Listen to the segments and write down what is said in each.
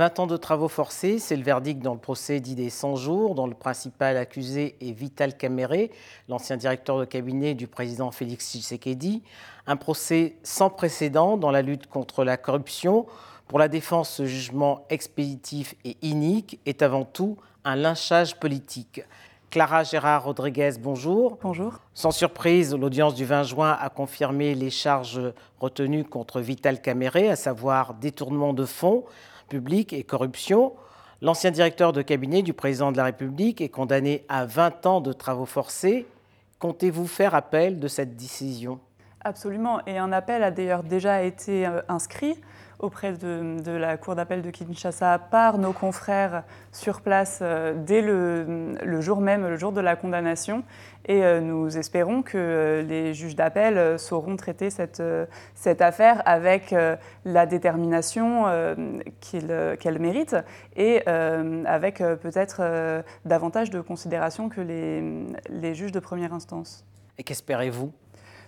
20 ans de travaux forcés, c'est le verdict dans le procès dit des 100 jours, dont le principal accusé est Vital Caméré, l'ancien directeur de cabinet du président Félix Tshisekedi. Un procès sans précédent dans la lutte contre la corruption. Pour la défense, ce jugement expéditif et inique est avant tout un lynchage politique. Clara Gérard Rodriguez, bonjour. Bonjour. Sans surprise, l'audience du 20 juin a confirmé les charges retenues contre Vital Caméré, à savoir détournement de fonds et corruption. L'ancien directeur de cabinet du président de la République est condamné à 20 ans de travaux forcés. Comptez-vous faire appel de cette décision? Absolument, et un appel a d'ailleurs déjà été euh, inscrit auprès de, la Cour d'appel de Kinshasa par nos confrères sur place euh, dès le, jour même, le jour de la condamnation. Et euh, nous espérons que euh, les juges d'appel sauront traiter cette, affaire avec la détermination qu'elle mérite et avec peut-être davantage de considération que les juges de première instance. Et qu'espérez-vous?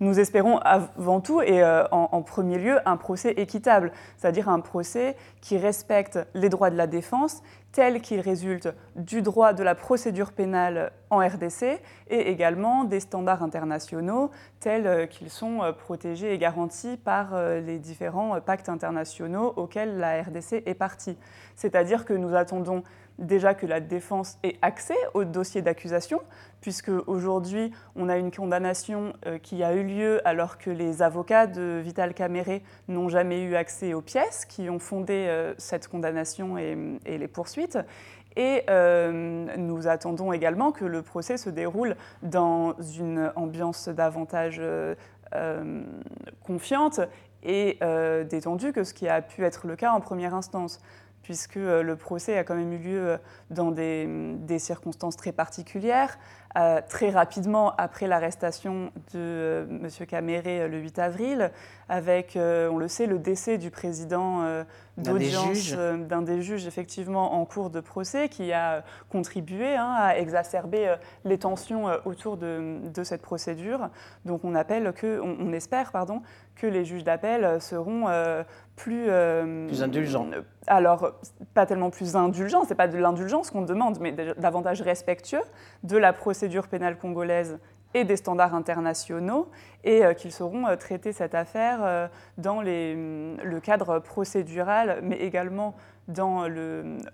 Nous espérons avant tout et euh, en, premier lieu un procès équitable, c'est-à-dire un procès qui respecte les droits de la défense tels qu'ils résultent du droit de la procédure pénale en RDC et également des standards internationaux tels euh, qu'ils sont euh, protégés et garantis par les différents pactes internationaux auxquels la RDC est partie. C'est-à-dire que nous attendons déjà que la défense ait accès au dossier d'accusation, puisque aujourd'hui on a une condamnation euh, qui a eu lieu alors que les avocats de Vital Caméré n'ont jamais eu accès aux pièces qui ont fondé euh, cette condamnation et, les poursuites. Et euh, nous attendons également que le procès se déroule dans une ambiance davantage confiante et détendue que ce qui a pu être le cas en première instance puisque euh, le procès a quand même eu lieu euh, dans des, circonstances très particulières. Euh, très rapidement après l'arrestation de M. Caméré le 8 avril, avec, on le sait, le décès du président d'audience d'un des, juges effectivement en cours de procès, qui a contribué hein, à exacerber les tensions autour de, cette procédure. Donc on appelle que, on, espère pardon, que les juges d'appel seront plus, plus indulgents. alors, pas tellement plus indulgent, c'est pas de l'indulgence qu'on demande, mais davantage respectueux de la procédure pénale congolaise et des standards internationaux, et euh, qu'ils sauront euh, traiter cette affaire euh, dans mm, le cadre procédural, mais également dans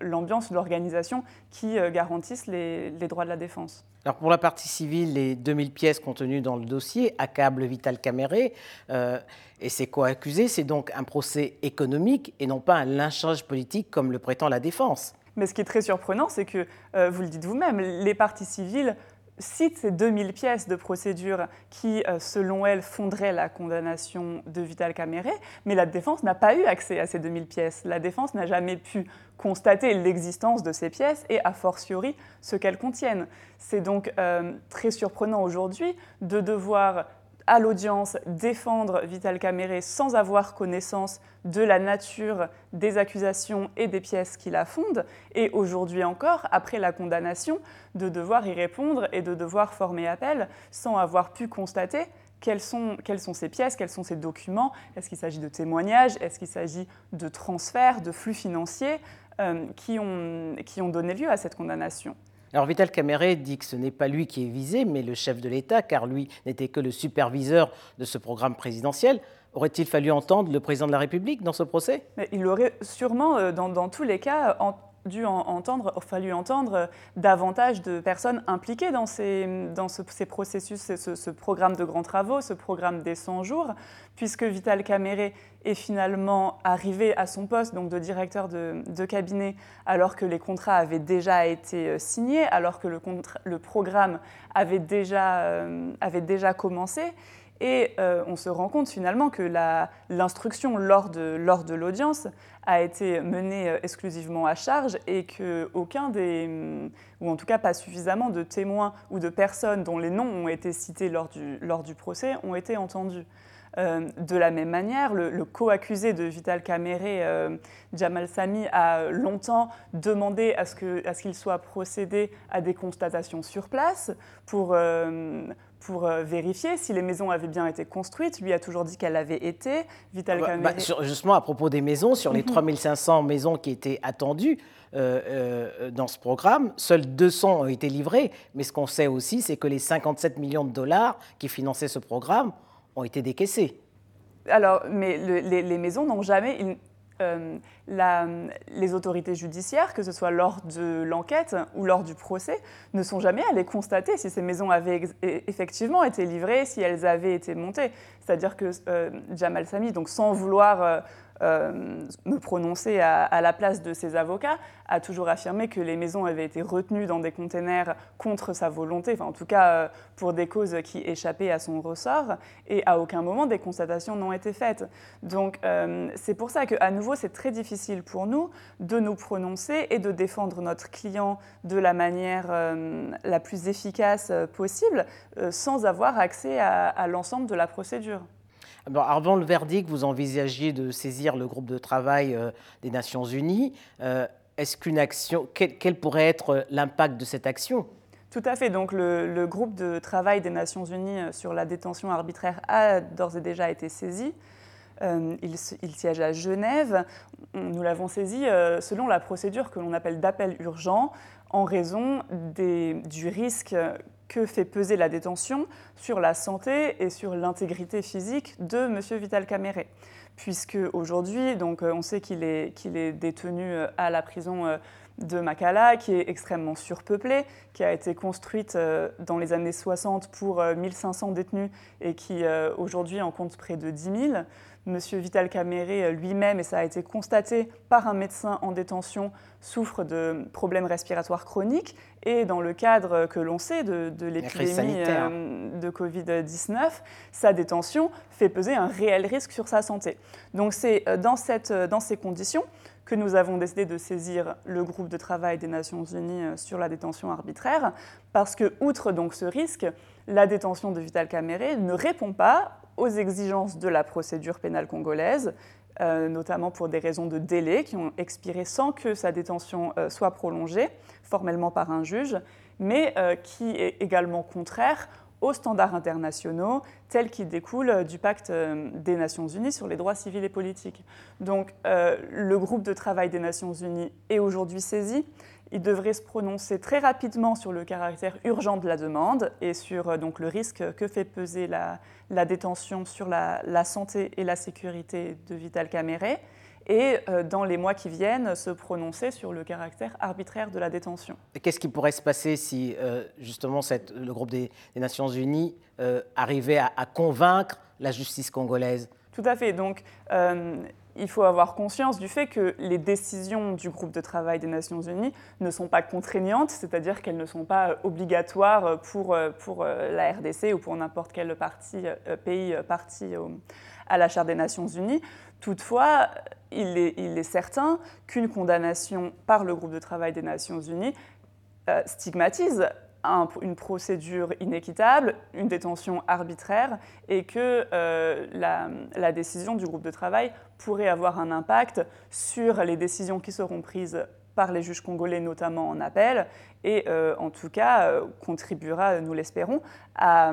l'ambiance, l'organisation qui garantissent les, droits de la défense. Alors pour la partie civile, les 2000 pièces contenues dans le dossier accablent Vital Caméré et ses co-accusés. C'est donc un procès économique et non pas un lynchage politique comme le prétend la défense. Mais ce qui est très surprenant, c'est que, vous le dites vous-même, les parties civiles cite ces 2000 pièces de procédure qui, euh, selon elle, fonderaient la condamnation de Vital Caméré, mais la défense n'a pas eu accès à ces 2000 pièces. La défense n'a jamais pu constater l'existence de ces pièces et, a fortiori, ce qu'elles contiennent. C'est donc euh, très surprenant aujourd'hui de devoir à l'audience défendre Vital Caméré sans avoir connaissance de la nature des accusations et des pièces qui la fondent, et aujourd'hui encore, après la condamnation, de devoir y répondre et de devoir former appel sans avoir pu constater quelles sont, ces pièces, quels sont ces documents, est-ce qu'il s'agit de témoignages, est-ce qu'il s'agit de transferts, de flux financiers euh, qui ont donné lieu à cette condamnation? Alors Vital Caméré dit que ce n'est pas lui qui est visé, mais le chef de l'État, car lui n'était que le superviseur de ce programme présidentiel. Aurait-il fallu entendre le président de la République dans ce procès? Il aurait sûrement, euh, dans, tous les cas, dû entendre, fallu entendre davantage de personnes impliquées dans ces, processus, ce, programme de grands travaux, ce programme des 100 jours, puisque Vital Caméré est finalement arrivé à son poste donc de directeur de, cabinet alors que les contrats avaient déjà été euh, signés, alors que le, le programme avait déjà, euh, avait déjà commencé. Et euh, on se rend compte finalement que l'instruction lors de, lors de l'audience a été menée euh, exclusivement à charge et qu'aucun des, ou en tout cas pas suffisamment de témoins ou de personnes dont les noms ont été cités lors du, lors du procès ont été entendus. De la même manière, le, co-accusé de Vital Kamere, Jamal Sami, a longtemps demandé à ce qu'il soit procédé à des constatations sur place pour pour euh, vérifier si les maisons avaient bien été construites. Lui a toujours dit qu'elles avaient été. Vital ah bah, bah, justement, à propos des maisons, sur les 3500 mhm. maisons qui étaient attendues euh, euh, dans ce programme, seuls 200 ont été livrés. Mais ce qu'on sait aussi, c'est que les 57 millions de dollars qui finançaient ce programme ont été décaissés. Alors, mais les, maisons n'ont jamais, euh, les autorités judiciaires, que ce soit lors de l'enquête ou lors du procès, ne sont jamais allées constater si ces maisons avaient effectivement été livrées, si elles avaient été montées. C'est-à-dire que euh, Jamal Sami, donc sans vouloir euh, euh, me prononcer à, la place de ses avocats, a toujours affirmé que les maisons avaient été retenues dans des containers contre sa volonté, enfin en tout cas euh, pour des causes qui échappaient à son ressort, et à aucun moment des constatations n'ont été faites. Donc euh, c'est pour ça qu'à nouveau c'est très difficile pour nous de nous prononcer et de défendre notre client de la manière la plus efficace possible sans avoir accès à l'ensemble de la procédure. Avant le verdict, vous envisagiez de saisir le groupe de travail euh, des Nations Unies. Euh, est-ce qu'une action, quel, pourrait être l'impact de cette action? Tout à fait. Donc, le, groupe de travail des Nations Unies euh, sur la détention arbitraire a d'ores et déjà été saisi. Il, siège à Genève. Nous l'avons saisi selon la procédure que l'on appelle d'appel urgent en raison du risque que fait peser la détention sur la santé et sur l'intégrité physique de M. Vital Caméré. Puisque aujourd'hui, euh, on sait qu'il est, qu'il est détenu euh, à la prison euh, de Makala, qui est extrêmement surpeuplée, qui a été construite dans les années 60 pour 1500 détenus et qui aujourd'hui en compte près de 10 000. Monsieur Vital Caméré euh, lui-même, et ça a été constaté par un médecin en détention, souffre de problèmes respiratoires chroniques. Et dans le cadre que l'on sait de, l'épidémie euh, de Covid-19, sa détention fait peser un réel risque sur sa santé. Donc c'est euh, dans, dans ces conditions que nous avons décidé de saisir le groupe de travail des Nations Unies sur la détention arbitraire, parce que, outre donc ce risque, la détention de Vital Caméré ne répond pas aux exigences de la procédure pénale congolaise, euh, notamment pour des raisons de délai qui ont expiré sans que sa détention euh, soit prolongée formellement par un juge, mais euh, qui est également contraire aux standards internationaux tels qu'ils découlent du pacte des Nations Unies sur les droits civils et politiques. Donc le groupe de travail des Nations Unies est aujourd'hui saisi il devrait se prononcer très rapidement sur le caractère urgent de la demande et sur euh, donc, le risque que fait peser la, détention sur la, santé et la sécurité de Vital Caméré et euh, dans les mois qui viennent se prononcer sur le caractère arbitraire de la détention. Qu'est-ce qui pourrait se passer si euh, justement cette, le groupe des, Nations Unies arrivait à, à, convaincre la justice congolaise? Tout à fait. Donc il faut avoir conscience du fait que les décisions du groupe de travail des Nations Unies ne sont pas contraignantes, c'est-à-dire qu'elles ne sont pas obligatoires pour, pour la RDC ou pour n'importe quel pays parti à la Charte des Nations Unies. Toutefois, il est, certain qu'une condamnation par le groupe de travail des Nations Unies euh, une procédure inéquitable, une détention arbitraire, et que euh, la, décision du groupe de travail pourrait avoir un impact sur les décisions qui seront prises par les juges congolais, notamment en appel, et euh, en tout cas euh, contribuera, nous l'espérons, à,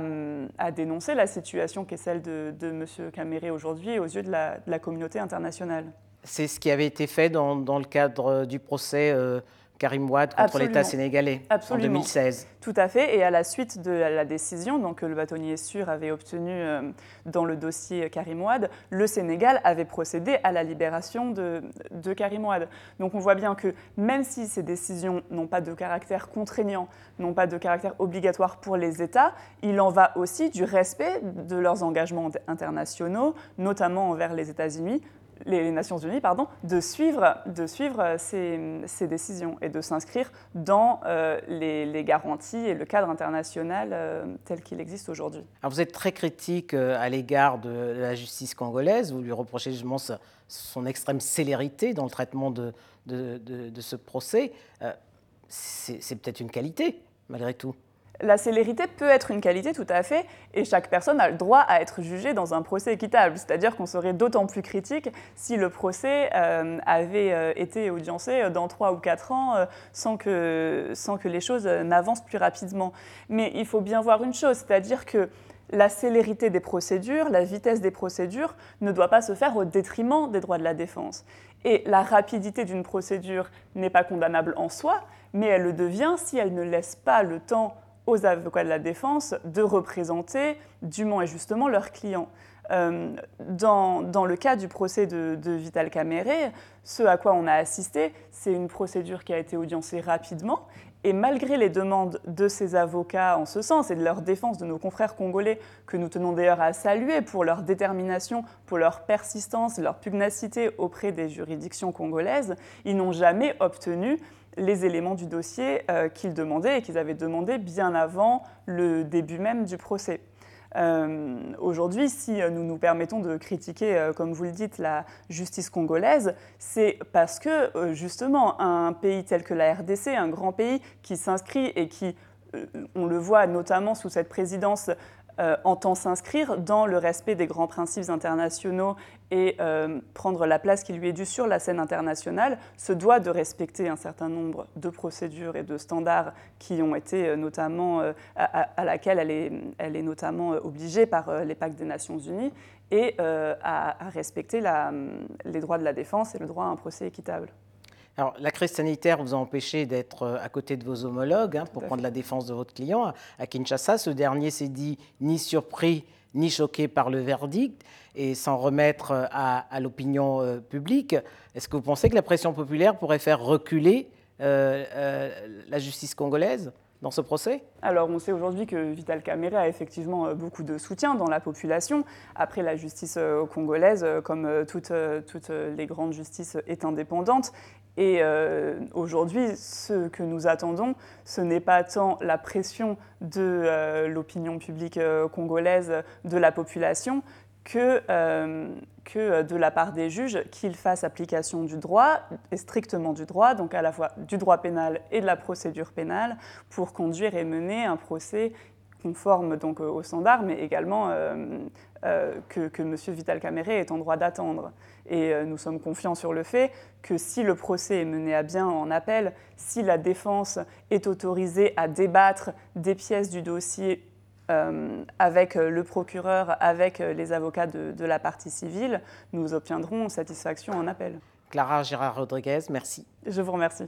dénoncer la situation qui est celle de, M. Caméré aujourd'hui aux yeux de la, communauté internationale. C'est ce qui avait été fait dans le cadre du procès Karim Ouad contre l'État sénégalais en 2016. Tout à fait. Et à la suite de la décision donc, que le bâtonnier sûr avait obtenue euh, dans le dossier Karim Ouad, le Sénégal avait procédé à la libération de, de Karim Ouad. Donc on voit bien que même si ces décisions n'ont pas de caractère contraignant, n'ont pas de caractère obligatoire pour les États, il en va aussi du respect de leurs engagements internationaux, notamment envers les États-Unis, les Nations Unies pardon, de suivre, de suivre ces, décisions et de s'inscrire dans euh, les, garanties et le cadre international euh, tel qu'il existe aujourd'hui. Vous êtes très critique euh, à l'égard de la justice congolaise, vous lui reprochez justement son extrême célérité dans le traitement de ce procès. C'est peut-être une qualité, malgré tout. La célérité peut être une qualité tout à fait, et chaque personne a le droit à être jugée dans un procès équitable. C'est-à-dire qu'on serait d'autant plus critique si le procès euh, avait euh, été audiencé dans trois ou quatre ans euh, sans, que, sans que les choses n'avancent plus rapidement. Mais il faut bien voir une chose, c'est-à-dire que la célérité des procédures, la vitesse des procédures ne doit pas se faire au détriment des droits de la défense. Et la rapidité d'une procédure n'est pas condamnable en soi, mais elle le devient si elle ne laisse pas le temps aux avocats de la défense de représenter dûment et justement leurs clients. Euh, dans, dans, le cas du procès de, Vital Caméré, ce à quoi on a assisté, c'est une procédure qui a été audiencée rapidement. Et malgré les demandes de ces avocats en ce sens et de leur défense de nos confrères congolais, que nous tenons d'ailleurs à saluer pour leur détermination, pour leur persistance, leur pugnacité auprès des juridictions congolaises, ils n'ont jamais obtenu les éléments du dossier euh, qu'ils demandaient et qu'ils avaient demandé bien avant le début même du procès. Euh, aujourd'hui, si nous nous permettons de critiquer, euh, comme vous le dites, la justice congolaise, c'est parce que, justement, un pays tel que la RDC, un grand pays qui s'inscrit et qui, on le voit notamment sous cette présidence euh, entend s'inscrire dans le respect des grands principes internationaux et euh, prendre la place qui lui est due sur la scène internationale, se doit de respecter un certain nombre de procédures et de standards qui ont été euh, notamment, à, laquelle elle est, notamment obligée par les pactes des Nations Unies et à, respecter les droits de la défense et le droit à un procès équitable. Alors, la crise sanitaire vous a empêché d'être euh, à côté de vos homologues hein, pour prendre la défense de votre client à Kinshasa. Ce dernier s'est dit ni surpris ni choqué par le verdict et s'en remettre euh, à, l'opinion euh, publique. Est-ce que vous pensez que la pression populaire pourrait faire reculer la justice congolaise dans ce procès? Alors, on sait aujourd'hui que Vital Kamere a effectivement beaucoup de soutien dans la population. Après, la justice congolaise, comme toutes, toutes les grandes justices, est indépendante. Et euh, aujourd'hui, ce que nous attendons, ce n'est pas tant la pression de euh, l'opinion publique euh, congolaise, de la population, que, que de la part des juges qu'ils fassent application du droit, et strictement du droit, donc à la fois du droit pénal et de la procédure pénale, pour conduire et mener un procès conforme donc aux standards, mais également que, que M. Vital Caméré est en droit d'attendre. Et euh, nous sommes confiants sur le fait que si le procès est mené à bien en appel, si la défense est autorisée à débattre des pièces du dossier euh, avec le procureur, avec les avocats de, de, la partie civile, nous obtiendrons satisfaction en appel. Clara Gérard Rodriguez, merci. Je vous remercie.